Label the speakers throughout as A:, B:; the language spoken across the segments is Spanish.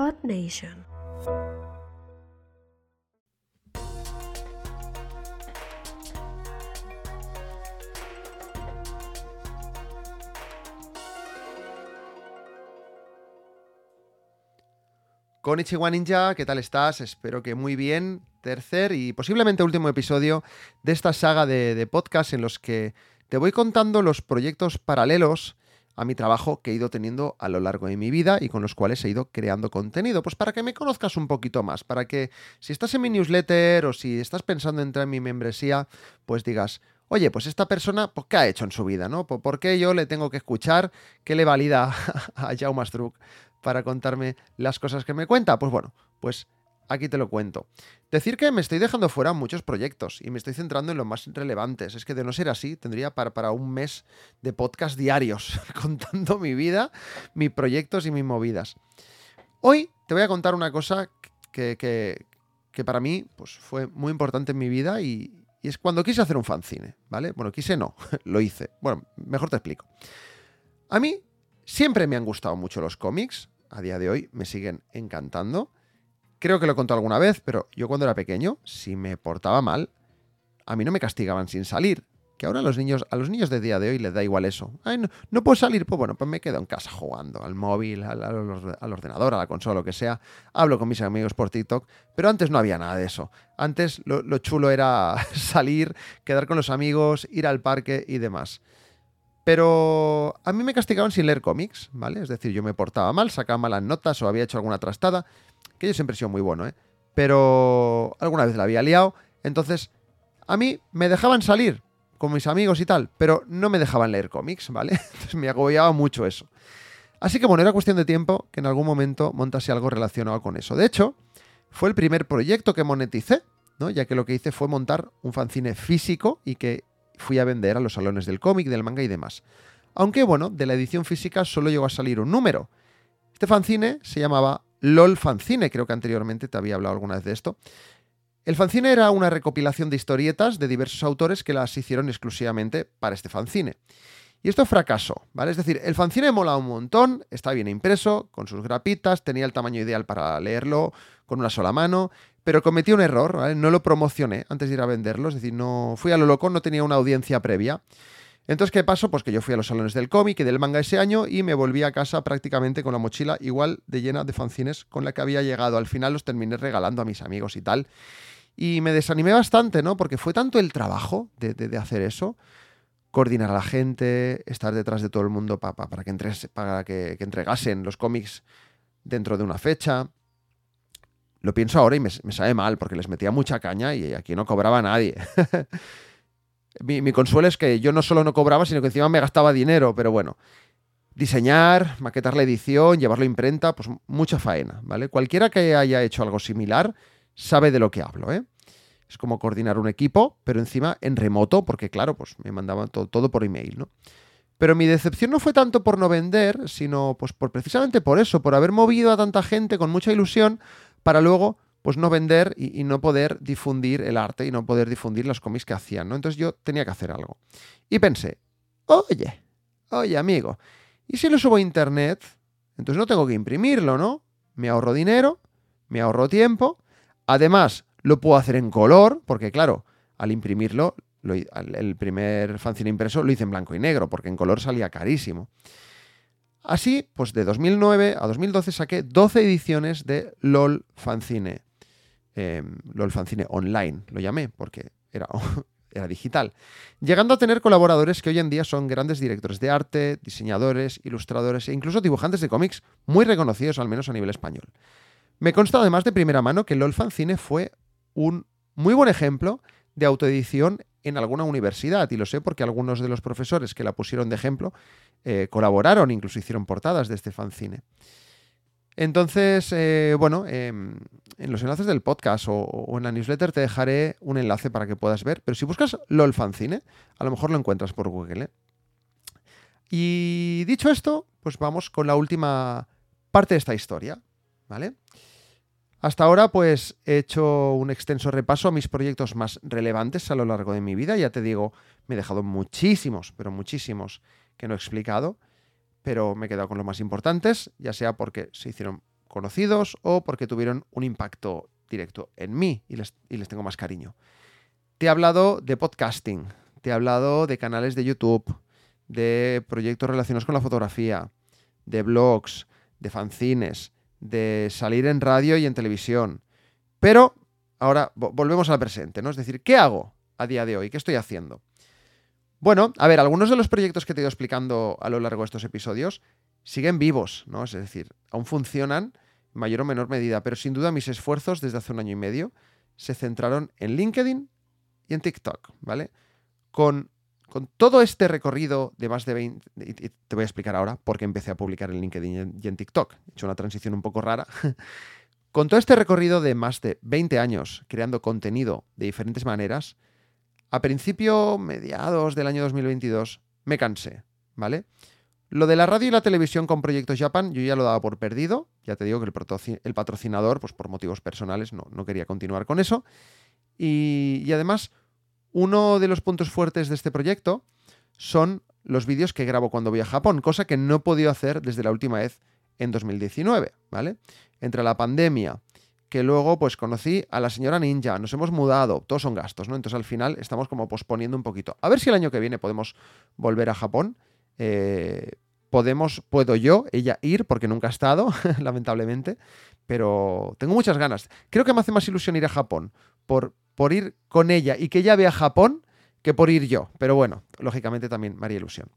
A: Earth Nation.
B: Ninja, ¿qué tal estás? Espero que muy bien. Tercer y posiblemente último episodio de esta saga de, de podcast en los que te voy contando los proyectos paralelos a mi trabajo que he ido teniendo a lo largo de mi vida y con los cuales he ido creando contenido. Pues para que me conozcas un poquito más, para que si estás en mi newsletter o si estás pensando en entrar en mi membresía, pues digas, oye, pues esta persona, pues, ¿qué ha hecho en su vida? ¿no? ¿Por qué yo le tengo que escuchar? ¿Qué le valida a Jaume Struck para contarme las cosas que me cuenta? Pues bueno, pues aquí te lo cuento. Decir que me estoy dejando fuera muchos proyectos y me estoy centrando en los más relevantes. Es que de no ser así, tendría para, para un mes de podcast diarios contando mi vida, mis proyectos y mis movidas. Hoy te voy a contar una cosa que, que, que para mí pues, fue muy importante en mi vida y, y es cuando quise hacer un fanzine, ¿vale? Bueno, quise no, lo hice. Bueno, mejor te explico. A mí siempre me han gustado mucho los cómics, a día de hoy me siguen encantando. Creo que lo he contado alguna vez, pero yo cuando era pequeño, si me portaba mal, a mí no me castigaban sin salir. Que ahora a los niños, a los niños de día de hoy les da igual eso. No, puedo salir, pues bueno, pues me quedo en casa jugando, al móvil, al, ordenador, a la consola, lo que sea. Hablo con mis amigos por TikTok, pero antes no había nada de eso. Antes lo chulo era salir, quedar con los amigos, ir al parque y demás. Pero a mí me castigaban sin leer cómics, ¿vale? Es decir, yo me portaba mal, sacaba malas notas o había hecho alguna trastada que yo siempre he sido muy bueno, ¿eh? Pero alguna vez la había liado, entonces a mí me dejaban salir con mis amigos y tal, pero no me dejaban leer cómics, ¿vale? Entonces me agobiaba mucho eso. Así que bueno, era cuestión de tiempo que en algún momento montase algo relacionado con eso. De hecho, fue el primer proyecto que moneticé, ¿no? Ya que lo que hice fue montar un fanzine físico y que fui a vender a los salones del cómic, del manga y demás. Aunque bueno, de la edición física solo llegó a salir un número. Este fanzine se llamaba LOL Fanzine, creo que anteriormente te había hablado alguna vez de esto. El fanzine era una recopilación de historietas de diversos autores que las hicieron exclusivamente para este fanzine. Y esto fracasó, ¿vale? Es decir, el fanzine mola un montón, está bien impreso, con sus grapitas, tenía el tamaño ideal para leerlo con una sola mano, pero cometí un error, ¿vale? No lo promocioné antes de ir a venderlo, es decir, no fui a lo loco, no tenía una audiencia previa. Entonces, ¿qué pasó? Pues que yo fui a los salones del cómic y del manga ese año y me volví a casa prácticamente con la mochila igual de llena de fanzines con la que había llegado. Al final los terminé regalando a mis amigos y tal. Y me desanimé bastante, ¿no? Porque fue tanto el trabajo de, hacer eso, coordinar a la gente, estar detrás de todo el mundo para, para, que, para que, entregasen los cómics dentro de una fecha. Lo pienso ahora y me, me sabe mal porque les metía mucha caña y aquí no cobraba nadie. Mi, mi, consuelo es que yo no solo no cobraba, sino que encima me gastaba dinero, pero bueno. Diseñar, maquetar la edición, llevarlo a imprenta, pues mucha faena, ¿vale? Cualquiera que haya hecho algo similar sabe de lo que hablo, ¿eh? Es como coordinar un equipo, pero encima en remoto, porque claro, pues me mandaban todo, todo por email, ¿no? Pero mi decepción no fue tanto por no vender, sino pues por precisamente por eso, por haber movido a tanta gente con mucha ilusión para luego pues no vender y, no poder difundir el arte y no poder difundir los cómics que hacían, ¿no? Entonces yo tenía que hacer algo. Y pensé, oye, oye amigo, ¿y si lo subo a internet? Entonces no tengo que imprimirlo, ¿no? Me ahorro dinero, me ahorro tiempo, además lo puedo hacer en color, porque claro, al imprimirlo, lo, el primer fanzine impreso lo hice en blanco y negro, porque en color salía carísimo. Así, pues de 2009 a 2012 saqué 12 ediciones de LOL Fanzine eh, LOL Fanzine Online, lo llamé, porque era, era digital, llegando a tener colaboradores que hoy en día son grandes directores de arte, diseñadores, ilustradores e incluso dibujantes de cómics muy reconocidos, al menos a nivel español. Me consta además de primera mano que LOL Fanzine fue un muy buen ejemplo de autoedición en alguna universidad, y lo sé porque algunos de los profesores que la pusieron de ejemplo eh, colaboraron, incluso hicieron portadas de este fanzine. Entonces, eh, bueno, eh, en los enlaces del podcast o, o, en la newsletter te dejaré un enlace para que puedas ver, pero si buscas LOL Fanzine, a lo mejor lo encuentras por Google. ¿eh? Y dicho esto, pues vamos con la última parte de esta historia, ¿vale? Hasta ahora, pues he hecho un extenso repaso a mis proyectos más relevantes a lo largo de mi vida. Ya te digo, me he dejado muchísimos, pero muchísimos que no he explicado pero me he quedado con los más importantes, ya sea porque se hicieron conocidos o porque tuvieron un impacto directo en mí y les, y les tengo más cariño. Te he hablado de podcasting, te he hablado de canales de YouTube, de proyectos relacionados con la fotografía, de blogs, de fanzines, de salir en radio y en televisión. Pero ahora volvemos al presente, ¿no? Es decir, ¿qué hago a día de hoy? ¿Qué estoy haciendo? Bueno, a ver, algunos de los proyectos que te he ido explicando a lo largo de estos episodios siguen vivos, ¿no? Es decir, aún funcionan en mayor o menor medida, pero sin duda mis esfuerzos desde hace un año y medio se centraron en LinkedIn y en TikTok, ¿vale? Con con todo este recorrido de más de 20, y te voy a explicar ahora por qué empecé a publicar en LinkedIn y en TikTok, he hecho una transición un poco rara, con todo este recorrido de más de 20 años creando contenido de diferentes maneras, a principio, mediados del año 2022, me cansé, ¿vale? Lo de la radio y la televisión con Proyectos Japan, yo ya lo daba por perdido. Ya te digo que el, patrocinador, pues por motivos personales, no, quería continuar con eso. Y, además, uno de los puntos fuertes de este proyecto son los vídeos que grabo cuando voy a Japón, cosa que no he podido hacer desde la última vez en 2019, ¿vale? Entre la pandemia, que luego pues conocí a la señora Ninja, nos hemos mudado, todos son gastos, ¿no? Entonces al final estamos como posponiendo un poquito. A ver si el año que viene podemos volver a Japón. Eh, podemos, puedo yo, ella ir, porque nunca ha estado, lamentablemente, pero tengo muchas ganas. Creo que me hace más ilusión ir a Japón por, ir con ella y que ella vea Japón que por ir yo. Pero bueno, lógicamente también me haría ilusión.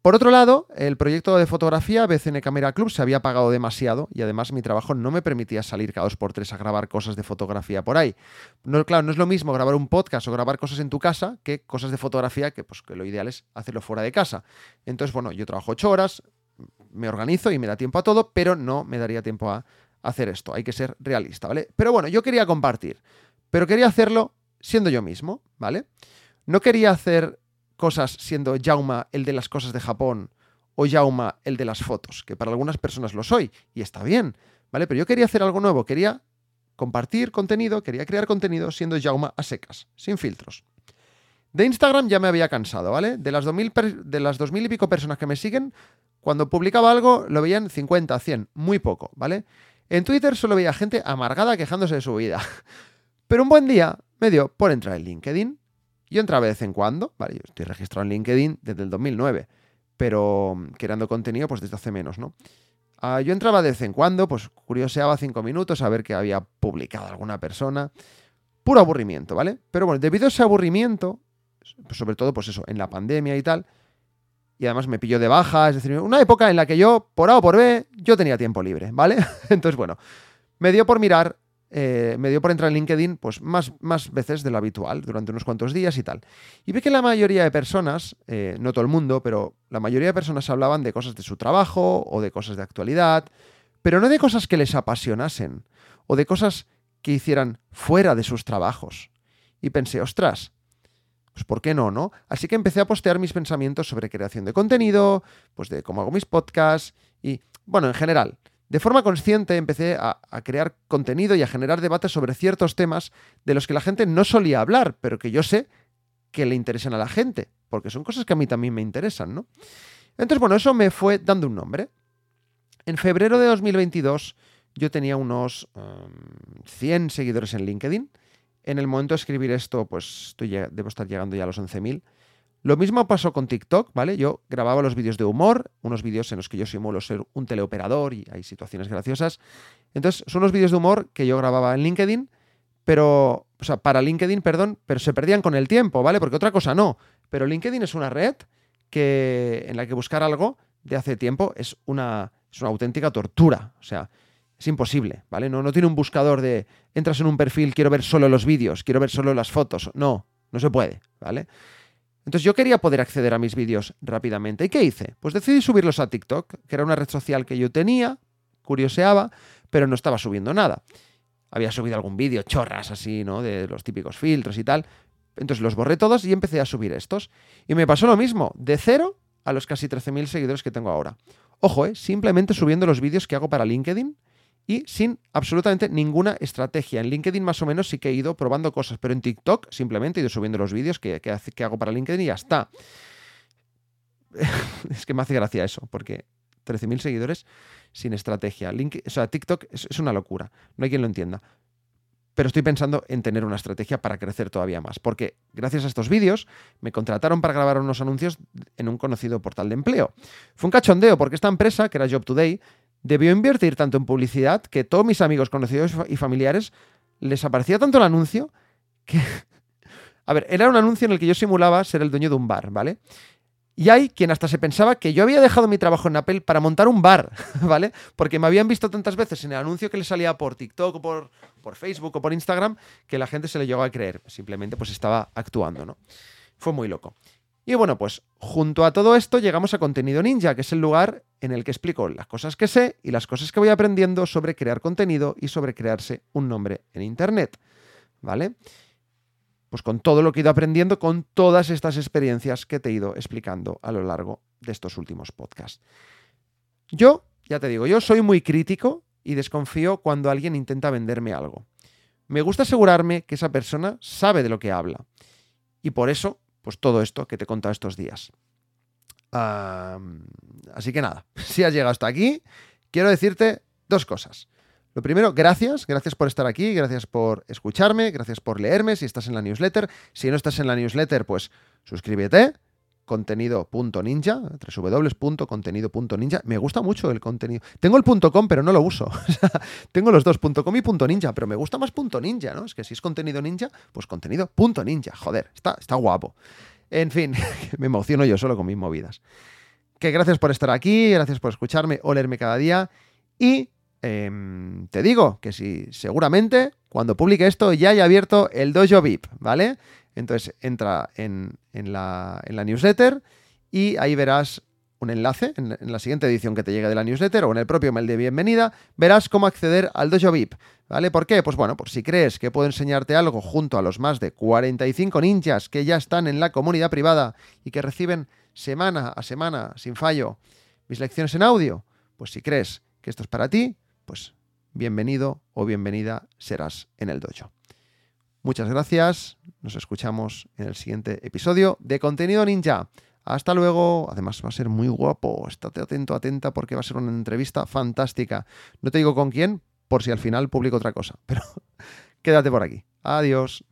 B: Por otro lado, el proyecto de fotografía BCN Camera Club se había pagado demasiado y además mi trabajo no me permitía salir cada dos por tres a grabar cosas de fotografía por ahí. No, claro, no es lo mismo grabar un podcast o grabar cosas en tu casa que cosas de fotografía que, pues, que lo ideal es hacerlo fuera de casa. Entonces, bueno, yo trabajo ocho horas, me organizo y me da tiempo a todo, pero no me daría tiempo a hacer esto. Hay que ser realista, ¿vale? Pero bueno, yo quería compartir, pero quería hacerlo siendo yo mismo, ¿vale? No quería hacer cosas siendo Jauma el de las cosas de Japón o Jauma el de las fotos, que para algunas personas lo soy y está bien, ¿vale? Pero yo quería hacer algo nuevo, quería compartir contenido, quería crear contenido siendo Jauma a secas, sin filtros. De Instagram ya me había cansado, ¿vale? De las 2000, de las 2000 y pico personas que me siguen, cuando publicaba algo lo veían 50, 100, muy poco, ¿vale? En Twitter solo veía gente amargada quejándose de su vida. Pero un buen día me dio por entrar en LinkedIn. Yo entraba de vez en cuando, vale, yo estoy registrado en LinkedIn desde el 2009, pero mm, creando contenido pues desde hace menos, ¿no? Ah, yo entraba de vez en cuando, pues curioseaba cinco minutos a ver qué había publicado alguna persona. Puro aburrimiento, ¿vale? Pero bueno, debido a ese aburrimiento, sobre todo pues eso, en la pandemia y tal, y además me pilló de baja, es decir, una época en la que yo, por A o por B, yo tenía tiempo libre, ¿vale? Entonces, bueno, me dio por mirar, eh, me dio por entrar en LinkedIn, pues más, más veces de lo habitual, durante unos cuantos días y tal. Y vi que la mayoría de personas, eh, no todo el mundo, pero la mayoría de personas hablaban de cosas de su trabajo o de cosas de actualidad, pero no de cosas que les apasionasen o de cosas que hicieran fuera de sus trabajos. Y pensé, ostras, pues ¿por qué no, no? Así que empecé a postear mis pensamientos sobre creación de contenido, pues de cómo hago mis podcasts y, bueno, en general. De forma consciente empecé a, crear contenido y a generar debates sobre ciertos temas de los que la gente no solía hablar, pero que yo sé que le interesan a la gente, porque son cosas que a mí también me interesan, ¿no? Entonces, bueno, eso me fue dando un nombre. En febrero de 2022 yo tenía unos 100 em, seguidores en LinkedIn en el momento de escribir esto, pues debo estar llegando ya a los 11.000. Lo mismo pasó con TikTok, ¿vale? Yo grababa los vídeos de humor, unos vídeos en los que yo simulo ser un teleoperador y hay situaciones graciosas. Entonces, son unos vídeos de humor que yo grababa en LinkedIn, pero, o sea, para LinkedIn, perdón, pero se perdían con el tiempo, ¿vale? Porque otra cosa no. Pero LinkedIn es una red que, en la que buscar algo de hace tiempo es una, es una auténtica tortura. O sea, es imposible, ¿vale? No, no tiene un buscador de entras en un perfil, quiero ver solo los vídeos, quiero ver solo las fotos. No, no se puede, ¿vale? Entonces yo quería poder acceder a mis vídeos rápidamente. ¿Y qué hice? Pues decidí subirlos a TikTok, que era una red social que yo tenía, curioseaba, pero no estaba subiendo nada. Había subido algún vídeo, chorras así, ¿no? De los típicos filtros y tal. Entonces los borré todos y empecé a subir estos. Y me pasó lo mismo, de cero a los casi 13.000 seguidores que tengo ahora. Ojo, ¿eh? simplemente subiendo los vídeos que hago para LinkedIn y sin absolutamente ninguna estrategia. En LinkedIn más o menos sí que he ido probando cosas, pero en TikTok simplemente he ido subiendo los vídeos que, que, hago para LinkedIn y ya está. es que me hace gracia eso, porque 13.000 seguidores sin estrategia. Link, o sea, TikTok es, una locura. No hay quien lo entienda. Pero estoy pensando en tener una estrategia para crecer todavía más. Porque gracias a estos vídeos me contrataron para grabar unos anuncios en un conocido portal de empleo. Fue un cachondeo porque esta empresa, que era Job Today, debió invertir tanto en publicidad que todos mis amigos, conocidos y familiares les aparecía tanto el anuncio que... A ver, era un anuncio en el que yo simulaba ser el dueño de un bar, ¿vale? Y hay quien hasta se pensaba que yo había dejado mi trabajo en Apple para montar un bar, ¿vale? Porque me habían visto tantas veces en el anuncio que le salía por TikTok o por, por Facebook o por Instagram que la gente se le llegó a creer. Simplemente pues estaba actuando, ¿no? Fue muy loco. Y bueno, pues junto a todo esto llegamos a Contenido Ninja, que es el lugar en el que explico las cosas que sé y las cosas que voy aprendiendo sobre crear contenido y sobre crearse un nombre en Internet, ¿vale? pues con todo lo que he ido aprendiendo, con todas estas experiencias que te he ido explicando a lo largo de estos últimos podcasts. Yo, ya te digo, yo soy muy crítico y desconfío cuando alguien intenta venderme algo. Me gusta asegurarme que esa persona sabe de lo que habla. Y por eso, pues todo esto que te he contado estos días. así que nada, si has llegado hasta aquí, quiero decirte dos cosas. Lo primero, gracias, gracias por estar aquí, gracias por escucharme, gracias por leerme si estás en la newsletter. Si no estás en la newsletter, pues suscríbete contenido.ninja, www.contenido.ninja. Me gusta mucho el contenido. Tengo el .com, pero no lo uso. tengo los dos, .com y .ninja, pero me gusta más .ninja, ¿no? Es que si es contenido ninja, pues contenido.ninja. Joder, está, está guapo. En fin, me emociono yo solo con mis movidas. Que gracias por estar aquí, gracias por escucharme o leerme cada día y Em, te digo que si seguramente cuando publique esto ya haya abierto el Dojo VIP, ¿vale? Entonces entra en, la, newsletter y ahí verás un enlace en, la siguiente edición que te llegue de la newsletter o en el propio mail de bienvenida, verás cómo acceder al Dojo VIP. ¿Vale? ¿Por qué? Pues bueno, por si crees que puedo enseñarte algo junto a los más de 45 ninjas que ya están en la comunidad privada y que reciben semana a semana, sin fallo, mis lecciones en audio, pues si crees que esto es para ti, pues bienvenido o bienvenida serás en el dojo. Muchas gracias, nos escuchamos en el siguiente episodio de Contenido Ninja. Hasta luego, además va a ser muy guapo, estate atento, atenta porque va a ser una entrevista fantástica. No te digo con quién, por si al final publico otra cosa, pero quédate por aquí. Adiós.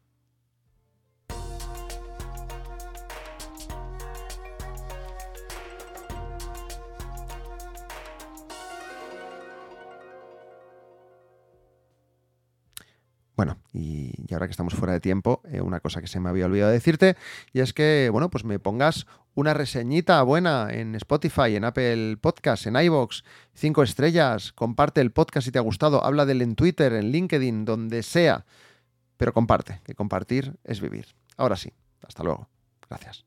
B: Bueno, y, ahora que estamos fuera de tiempo, eh, una cosa que se me había olvidado decirte, y es que, bueno, pues me pongas una reseñita buena en Spotify, en Apple Podcasts, en iVoox, cinco estrellas, comparte el podcast si te ha gustado, habla del en Twitter, en LinkedIn, donde sea, pero comparte, que compartir es vivir. Ahora sí, hasta luego. Gracias.